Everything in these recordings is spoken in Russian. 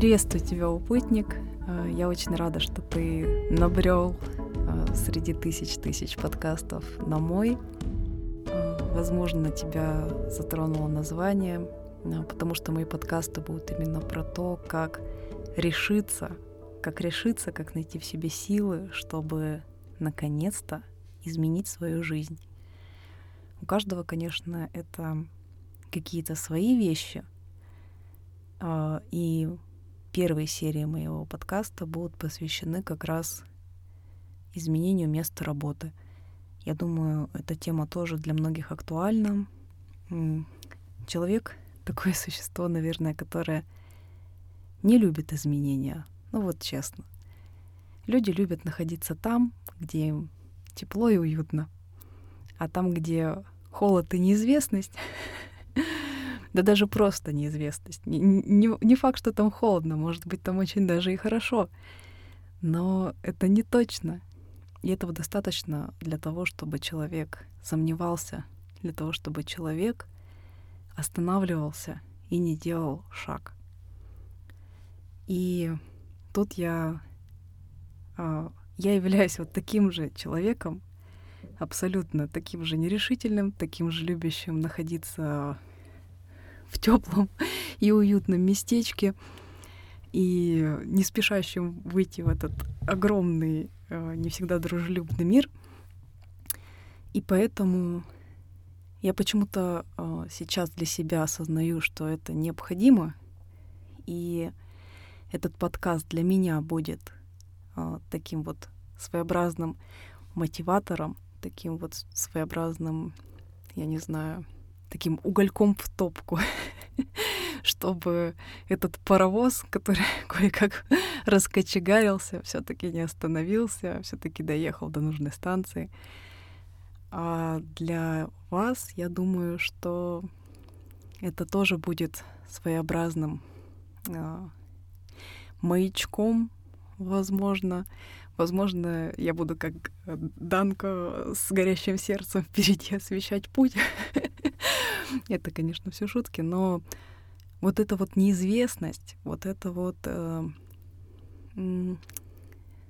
Приветствую тебя, упутник. Э, я очень рада, что ты набрел э, среди тысяч тысяч подкастов на мой. Э, возможно, тебя затронуло название, потому что мои подкасты будут именно про то, как решиться, как решиться, как найти в себе силы, чтобы наконец-то изменить свою жизнь. У каждого, конечно, это какие-то свои вещи. И первые серии моего подкаста будут посвящены как раз изменению места работы. Я думаю, эта тема тоже для многих актуальна. Человек — такое существо, наверное, которое не любит изменения. Ну вот честно. Люди любят находиться там, где им тепло и уютно. А там, где холод и неизвестность, да даже просто неизвестность. Не, не, не факт, что там холодно, может быть, там очень даже и хорошо. Но это не точно. И этого достаточно для того, чтобы человек сомневался, для того, чтобы человек останавливался и не делал шаг. И тут я, а, я являюсь вот таким же человеком, абсолютно таким же нерешительным, таким же любящим находиться в теплом и уютном местечке и не спешащим выйти в этот огромный, э, не всегда дружелюбный мир. И поэтому я почему-то э, сейчас для себя осознаю, что это необходимо, и этот подкаст для меня будет э, таким вот своеобразным мотиватором, таким вот своеобразным, я не знаю, таким угольком в топку, чтобы этот паровоз, который кое-как раскочегарился, все-таки не остановился, все-таки доехал до нужной станции. А для вас, я думаю, что это тоже будет своеобразным э, маячком, возможно, Возможно, я буду как Данка с горящим сердцем впереди освещать путь. это, конечно, все шутки, но вот эта вот неизвестность, вот это вот э,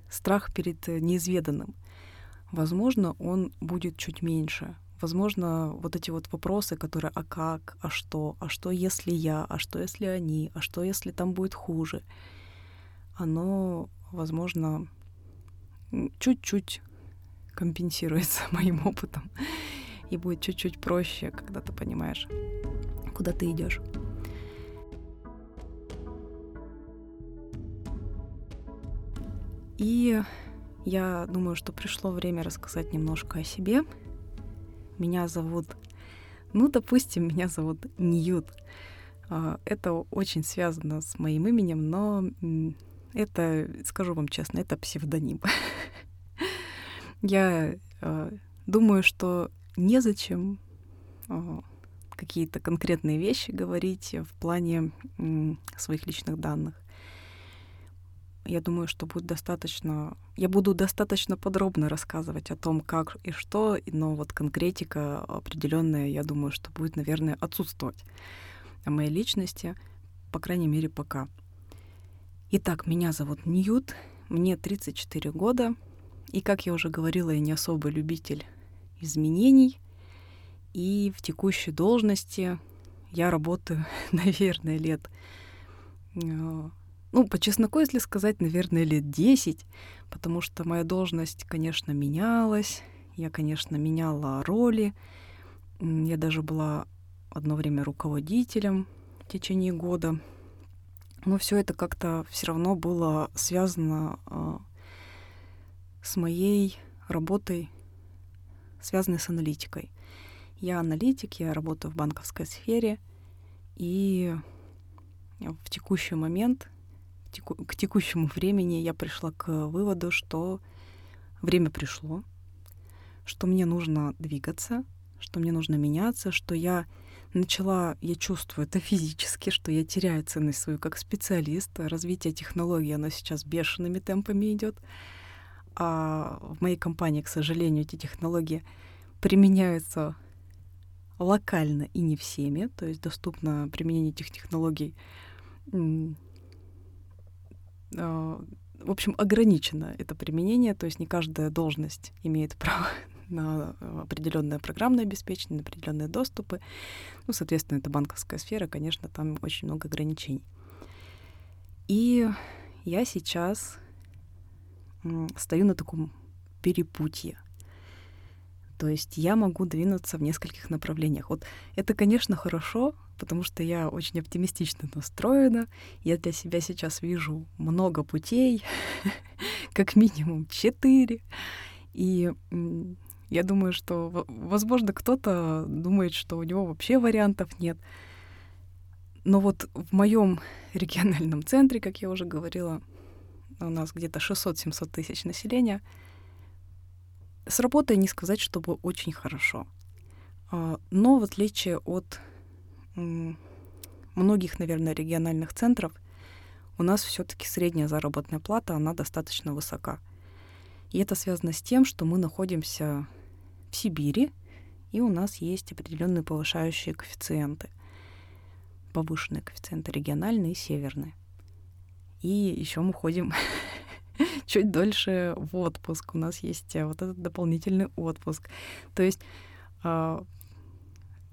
страх перед неизведанным, возможно, он будет чуть меньше. Возможно, вот эти вот вопросы, которые «а как?», «а что?», «а что если я?», «а что если они?», «а что если там будет хуже?», оно, возможно, чуть-чуть компенсируется моим опытом и будет чуть-чуть проще, когда ты понимаешь, куда ты идешь. И я думаю, что пришло время рассказать немножко о себе. Меня зовут, ну, допустим, меня зовут Ньют. А, это очень связано с моим именем, но это, скажу вам честно, это псевдоним. Я э, думаю, что незачем э, какие-то конкретные вещи говорить в плане своих личных данных. Я думаю, что будет достаточно... Я буду достаточно подробно рассказывать о том, как и что, но вот конкретика определенная, я думаю, что будет, наверное, отсутствовать о моей личности, по крайней мере, пока. Итак, меня зовут Ньют, мне 34 года, и, как я уже говорила, я не особый любитель изменений, и в текущей должности я работаю, наверное, лет, э, ну, по чесноку, если сказать, наверное, лет 10, потому что моя должность, конечно, менялась, я, конечно, меняла роли, я даже была одно время руководителем в течение года — но все это как-то все равно было связано э, с моей работой, связанной с аналитикой. Я аналитик, я работаю в банковской сфере, и в текущий момент, теку, к текущему времени я пришла к выводу, что время пришло, что мне нужно двигаться, что мне нужно меняться, что я начала, я чувствую это физически, что я теряю ценность свою как специалист. Развитие технологий, оно сейчас бешеными темпами идет. А в моей компании, к сожалению, эти технологии применяются локально и не всеми, то есть доступно применение этих технологий в общем, ограничено это применение, то есть не каждая должность имеет право на определенное программное обеспечение, на определенные доступы. Ну, соответственно, это банковская сфера, конечно, там очень много ограничений. И я сейчас стою на таком перепутье. То есть я могу двинуться в нескольких направлениях. Вот это, конечно, хорошо, потому что я очень оптимистично настроена. Я для себя сейчас вижу много путей, как минимум четыре. И я думаю, что, возможно, кто-то думает, что у него вообще вариантов нет. Но вот в моем региональном центре, как я уже говорила, у нас где-то 600-700 тысяч населения, с работой не сказать, чтобы очень хорошо. А, но в отличие от многих, наверное, региональных центров, у нас все-таки средняя заработная плата, она достаточно высока. И это связано с тем, что мы находимся в Сибири, и у нас есть определенные повышающие коэффициенты. Повышенные коэффициенты региональные и северные. И еще мы ходим чуть дольше в отпуск. У нас есть э, вот этот дополнительный отпуск. То есть э,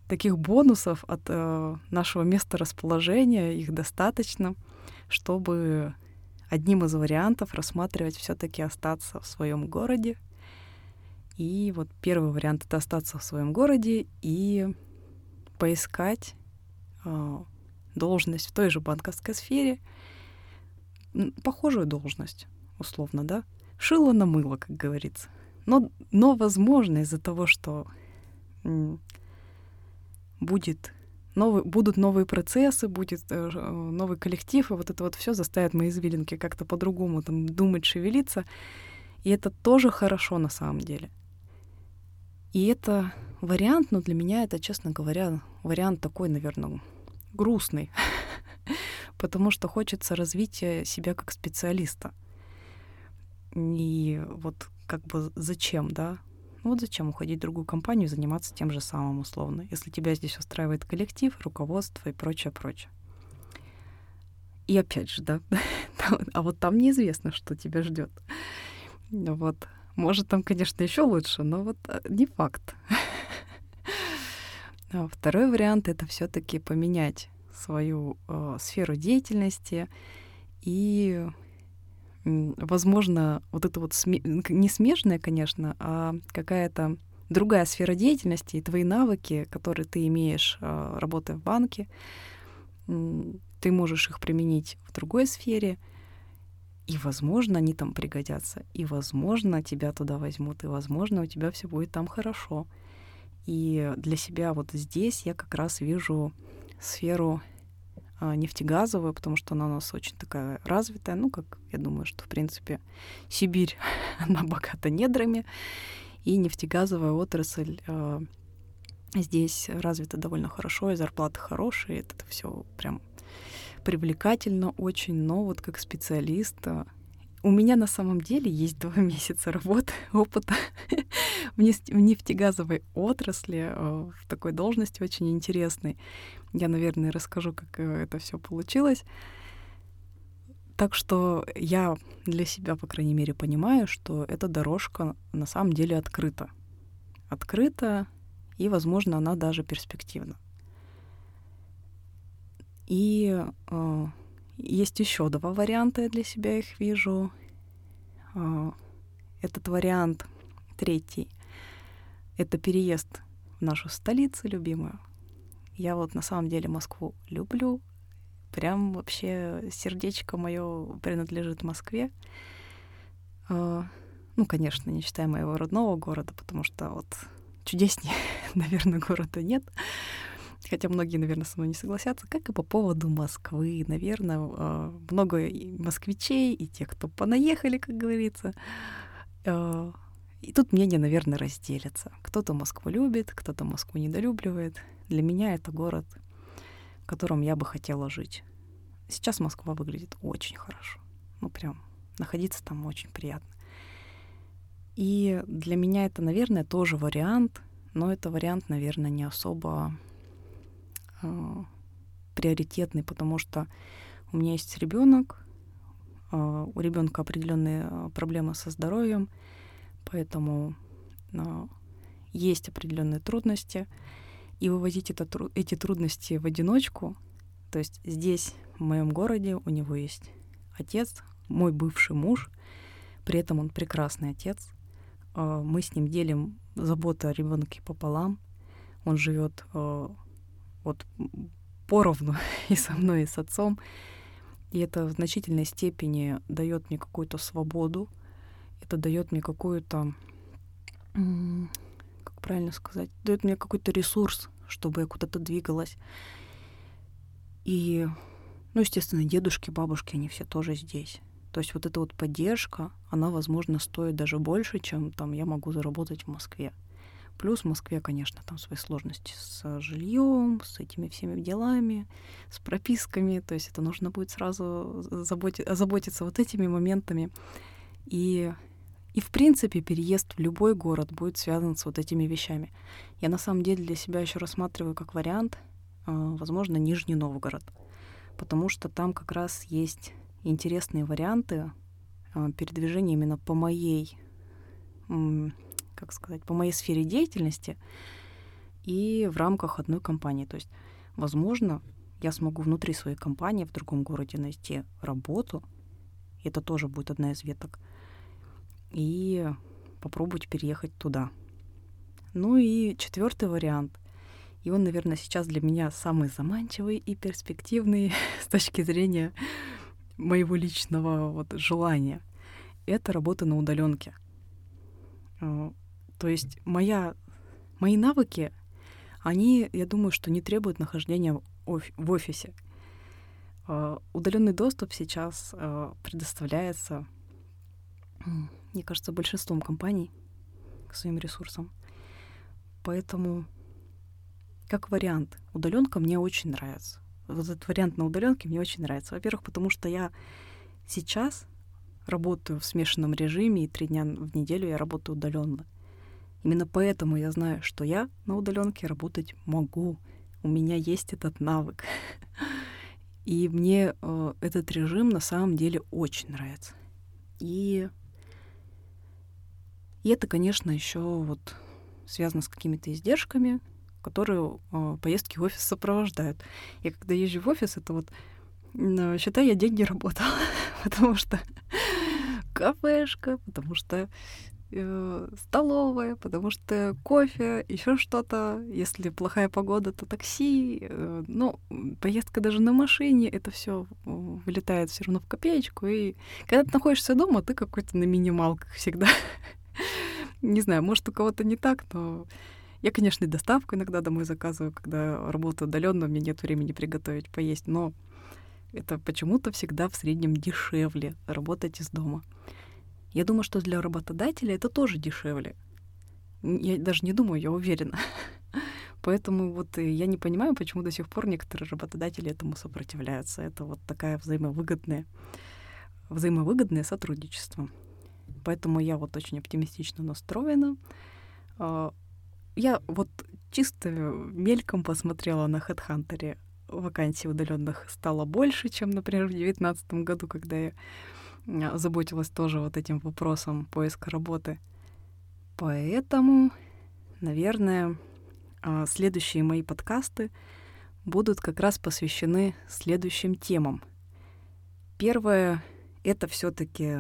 таких бонусов от э, нашего места расположения их достаточно, чтобы одним из вариантов рассматривать все-таки остаться в своем городе. И вот первый вариант это остаться в своем городе и поискать э, должность в той же банковской сфере, похожую должность, условно, да, шило на мыло, как говорится. Но, но возможно, из-за того, что будет новый, будут новые процессы, будет э, новый коллектив, и вот это вот все заставит мои извилинки как-то по-другому там думать, шевелиться. И это тоже хорошо на самом деле. И это вариант, но для меня это, честно говоря, вариант такой, наверное, грустный, потому что хочется развития себя как специалиста. И вот как бы зачем, да? Вот зачем уходить в другую компанию и заниматься тем же самым условно, если тебя здесь устраивает коллектив, руководство и прочее, прочее. И опять же, да, а вот там неизвестно, что тебя ждет. Вот. Может, там, конечно, еще лучше, но вот э, не факт. А второй вариант это все-таки поменять свою э, сферу деятельности. И возможно, вот это вот сме... не смежная, конечно, а какая-то другая сфера деятельности и твои навыки, которые ты имеешь, а, работая в банке, ты можешь их применить в другой сфере, и, возможно, они там пригодятся, и, возможно, тебя туда возьмут, и, возможно, у тебя все будет там хорошо. И для себя вот здесь я как раз вижу сферу а, нефтегазовую, потому что она у нас очень такая развитая. Ну, как я думаю, что, в принципе, Сибирь, она богата недрами, и нефтегазовая отрасль а, здесь развита довольно хорошо, и зарплаты хорошие, это все прям привлекательно очень, но вот как специалист а, у меня на самом деле есть два месяца работы, опыта в нефтегазовой отрасли, в такой должности очень интересной. Я, наверное, расскажу, как э, это все получилось. Так что я для себя, по крайней мере, понимаю, что эта дорожка на самом деле открыта. Открыта, и, возможно, она даже перспективна. И э, есть еще два варианта, я для себя их вижу. Э, этот вариант третий — это переезд в нашу столицу любимую, я вот на самом деле Москву люблю. Прям вообще сердечко мое принадлежит Москве. А, ну, конечно, не считая моего родного города, потому что вот чудеснее, наверное, города нет. Хотя многие, наверное, со мной не согласятся, как и по поводу Москвы. Наверное, а, много и москвичей, и тех, кто понаехали, как говорится. А, и тут мнения, наверное, разделятся. Кто-то Москву любит, кто-то Москву недолюбливает. Для меня это город, в котором я бы хотела жить. Сейчас Москва выглядит очень хорошо. Ну, прям находиться там очень приятно. И для меня это, наверное, тоже вариант, но это вариант, наверное, не особо э, приоритетный, потому что у меня есть ребенок, а, у ребенка определенные а, проблемы со здоровьем, поэтому есть определенные трудности. И вывозить это, эти трудности в одиночку, то есть здесь, в моем городе, у него есть отец, мой бывший муж, при этом он прекрасный отец. Мы с ним делим заботу о ребенке пополам. Он живет вот поровну и со мной, и с отцом. И это в значительной степени дает мне какую-то свободу, это дает мне какую-то, как правильно сказать, дает мне какой-то ресурс, чтобы я куда-то двигалась. И, ну, естественно, дедушки, бабушки, они все тоже здесь. То есть вот эта вот поддержка, она, возможно, стоит даже больше, чем там я могу заработать в Москве. Плюс в Москве, конечно, там свои сложности с жильем, с этими всеми делами, с прописками. То есть это нужно будет сразу заботи- озаботиться вот этими моментами. И, и, в принципе, переезд в любой город будет связан с вот этими вещами. Я на самом деле для себя еще рассматриваю как вариант, а, возможно, Нижний Новгород. Потому что там как раз есть интересные варианты передвижения именно по моей как сказать, по моей сфере деятельности и в рамках одной компании. То есть, возможно, я смогу внутри своей компании в другом городе найти работу. Это тоже будет одна из веток. И попробовать переехать туда. Ну и четвертый вариант. И он, наверное, сейчас для меня самый заманчивый и перспективный с точки зрения моего личного вот желания. Это работа на удаленке. То есть моя, мои навыки, они, я думаю, что не требуют нахождения в офисе. А, Удаленный доступ сейчас а, предоставляется, мне кажется, большинством компаний к своим ресурсам. Поэтому, как вариант, удаленка мне очень нравится. Вот этот вариант на удаленке мне очень нравится. Во-первых, потому что я сейчас работаю в смешанном режиме, и три дня в неделю я работаю удаленно. Именно поэтому я знаю, что я на удаленке работать могу. У меня есть этот навык. И мне э, этот режим на самом деле очень нравится. И, и это, конечно, еще вот связано с какими-то издержками, которые э, поездки в офис сопровождают. Я когда езжу в офис, это вот, э, считай, я день не работала, потому что кафешка, потому что э, столовая, потому что кофе, еще что-то. Если плохая погода, то такси. Э, ну, поездка даже на машине, это все вылетает все равно в копеечку. И когда ты находишься дома, ты какой-то на минималках всегда. Не знаю, может, у кого-то не так, но я, конечно, и доставку иногда домой заказываю, когда работаю удаленно, у меня нет времени приготовить, поесть, но это почему-то всегда в среднем дешевле работать из дома. Я думаю, что для работодателя это тоже дешевле. Я даже не думаю, я уверена. Поэтому вот я не понимаю, почему до сих пор некоторые работодатели этому сопротивляются. Это вот такая взаимовыгодная, взаимовыгодное сотрудничество. Поэтому я вот очень оптимистично настроена. А, я вот чисто мельком посмотрела на HeadHunter. Вакансий удаленных стало больше, чем, например, в 2019 году, когда я заботилась тоже вот этим вопросом поиска работы. Поэтому, наверное, а, следующие мои подкасты будут как раз посвящены следующим темам. Первое — это все таки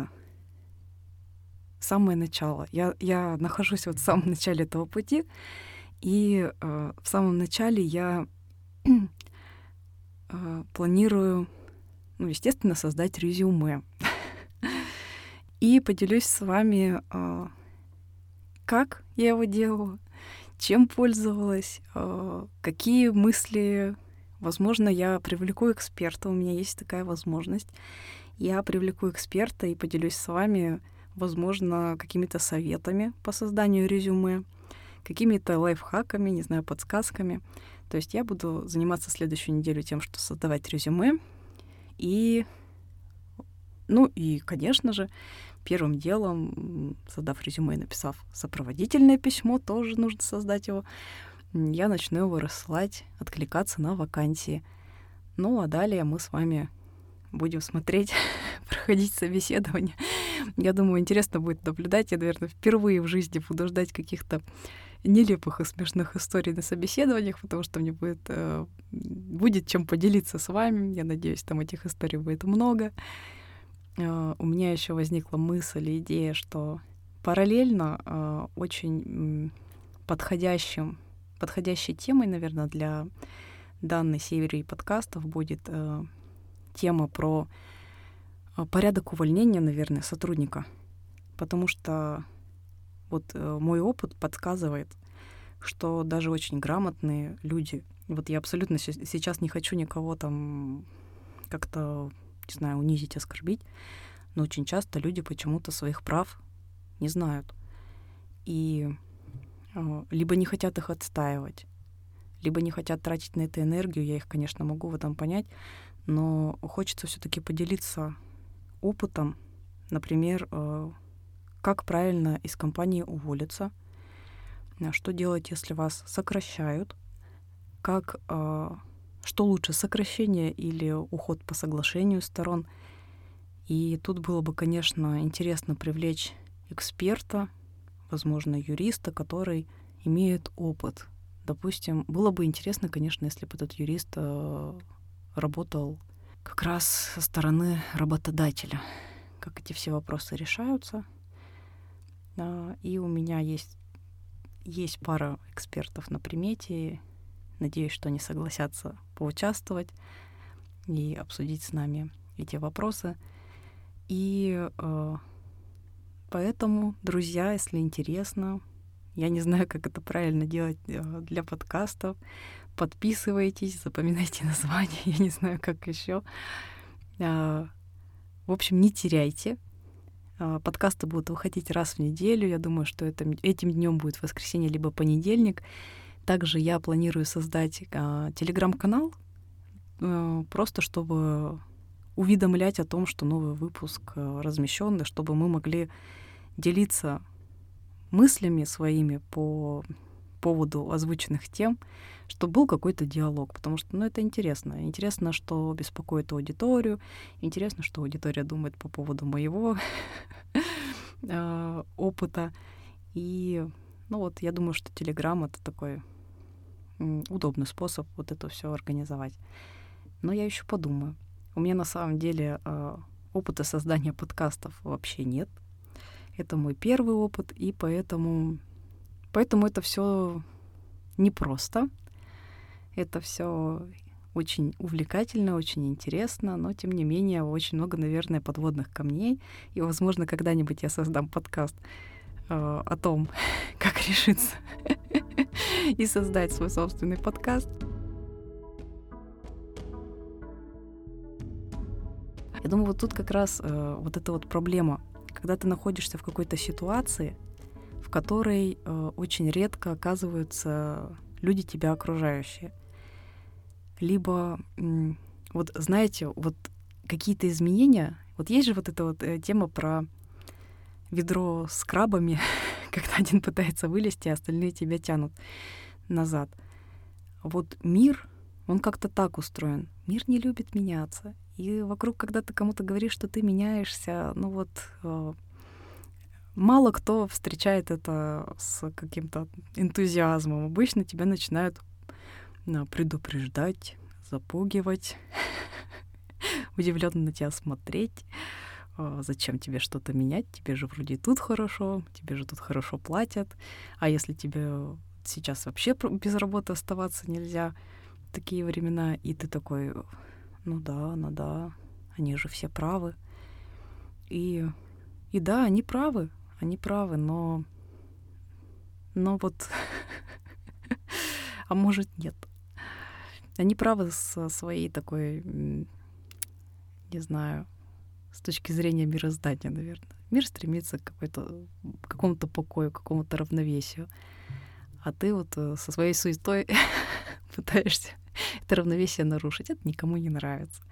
самое начало. Я, я нахожусь вот в самом начале этого пути, и э, в самом начале я э, планирую, ну, естественно, создать резюме. И поделюсь с вами, а, как я его делала, чем пользовалась, а, какие мысли, возможно, я привлеку эксперта, у меня есть такая возможность. Я привлеку эксперта и поделюсь с вами, возможно, какими-то советами по созданию резюме, какими-то лайфхаками, не знаю, подсказками. То есть я буду заниматься следующую неделю тем, что создавать резюме. И, ну и, конечно же, первым делом, создав резюме и написав сопроводительное письмо, тоже нужно создать его, я начну его рассылать, откликаться на вакансии. Ну а далее мы с вами будем смотреть, проходить собеседование. Я думаю, интересно будет наблюдать. Я, наверное, впервые в жизни буду ждать каких-то нелепых и смешных историй на собеседованиях, потому что мне будет, э, будет чем поделиться с вами. Я надеюсь, там этих историй будет много. Э, у меня еще возникла мысль идея, что параллельно э, очень подходящим, подходящей темой, наверное, для данной серии подкастов будет э, тема про порядок увольнения, наверное, сотрудника. Потому что вот мой опыт подсказывает, что даже очень грамотные люди, вот я абсолютно сейчас не хочу никого там как-то, не знаю, унизить, оскорбить, но очень часто люди почему-то своих прав не знают. И э, либо не хотят их отстаивать, либо не хотят тратить на это энергию, я их, конечно, могу в этом понять, но хочется все-таки поделиться опытом, например, э, как правильно из компании уволиться, э, что делать, если вас сокращают, как, что лучше, сокращение или уход по соглашению сторон. И тут было бы, конечно, интересно привлечь эксперта, возможно, юриста, который имеет опыт. Допустим, было бы интересно, конечно, если бы этот юрист э, работал как раз со стороны работодателя, как эти все вопросы решаются — и у меня есть, есть пара экспертов на примете. Надеюсь, что они согласятся поучаствовать и обсудить с нами эти вопросы. И э, поэтому, друзья, если интересно, я не знаю, как это правильно делать э, для подкастов, подписывайтесь, запоминайте название, я не знаю, как еще. Э, в общем, не теряйте а, подкасты будут выходить раз в неделю. Я думаю, что это, этим днем будет воскресенье либо понедельник. Также я планирую создать а, телеграм-канал, а, просто чтобы уведомлять о том, что новый выпуск а, размещен, и чтобы мы могли делиться мыслями своими по поводу озвученных тем, чтобы был какой-то диалог, потому что, ну, это интересно. Интересно, что беспокоит аудиторию, интересно, что аудитория думает по поводу моего а, опыта. И, ну, вот я думаю, что Telegram — это такой удобный способ вот это все организовать. Но я еще подумаю. У меня на самом деле а, опыта создания подкастов вообще нет. Это мой первый опыт, и поэтому, поэтому это все непросто. Это все очень увлекательно, очень интересно, но тем не менее очень много, наверное, подводных камней. И, возможно, когда-нибудь я создам подкаст э, о том, как решиться и создать свой собственный подкаст. Я думаю, вот тут как раз э, вот эта вот проблема, когда ты находишься в какой-то ситуации, в которой э, очень редко оказываются люди тебя окружающие. Либо вот знаете, вот какие-то изменения, вот есть же вот эта вот э, тема про ведро с крабами, когда один пытается вылезти, а остальные тебя тянут назад. Вот мир, он как-то так устроен. Мир не любит меняться. И вокруг, когда ты кому-то говоришь, что ты меняешься, ну вот э, мало кто встречает это с каким-то энтузиазмом. Обычно тебя начинают предупреждать, запугивать, удивленно на тебя смотреть. А, зачем тебе что-то менять? Тебе же вроде тут хорошо, тебе же тут хорошо платят. А если тебе сейчас вообще без работы оставаться нельзя, такие времена, и ты такой, ну да, ну да, они же все правы. И, и да, они правы, они правы, но, но вот, а может нет. Они правы со своей такой, не знаю, с точки зрения мироздания, наверное. Мир стремится к, какой-то, к какому-то покою, к какому-то равновесию. А ты вот э, со своей суетой пытаешься это равновесие нарушить. Это никому не нравится.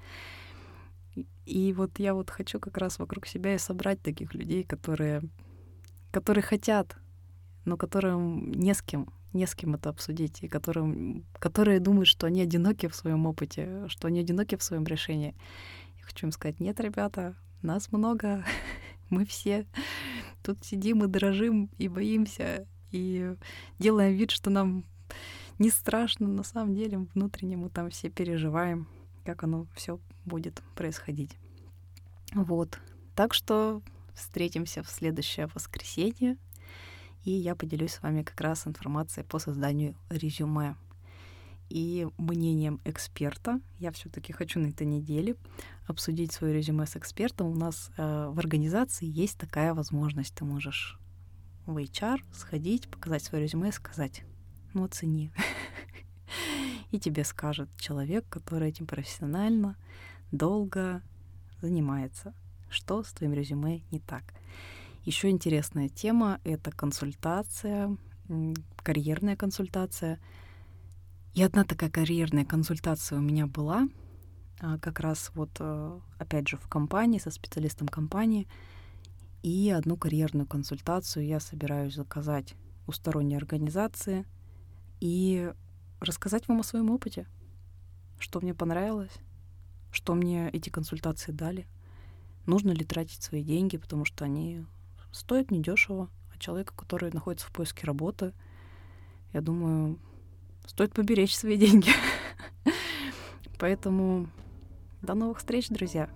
И вот я вот хочу как раз вокруг себя и собрать таких людей, которые, которые хотят, но которым не с кем не с кем это обсудить, и которым, которые думают, что они одиноки в своем опыте, что они одиноки в своем решении. Хочу им сказать, нет, ребята, нас много, мы все тут сидим и дрожим, и боимся, и делаем вид, что нам не страшно, на самом деле внутренне мы там все переживаем, как оно все будет происходить. Вот. Так что встретимся в следующее воскресенье, и я поделюсь с вами как раз информацией по созданию резюме и мнением эксперта. Я все-таки хочу на этой неделе обсудить свое резюме с экспертом. У нас э, в организации есть такая возможность. Ты можешь в HR сходить, показать свое резюме и сказать, ну оцени. И тебе скажет человек, который этим профессионально, долго занимается, что с твоим резюме не так. Еще интересная тема — это консультация, карьерная консультация — и одна такая карьерная консультация у меня была, а, как раз вот, э, опять же, в компании, со специалистом компании. И одну карьерную консультацию я собираюсь заказать у сторонней организации и рассказать вам о своем опыте, что мне понравилось, что мне эти консультации дали, нужно ли тратить свои деньги, потому что они стоят недешево, а человека, который находится в поиске работы, я думаю, стоит поберечь свои деньги. Поэтому до новых встреч, друзья!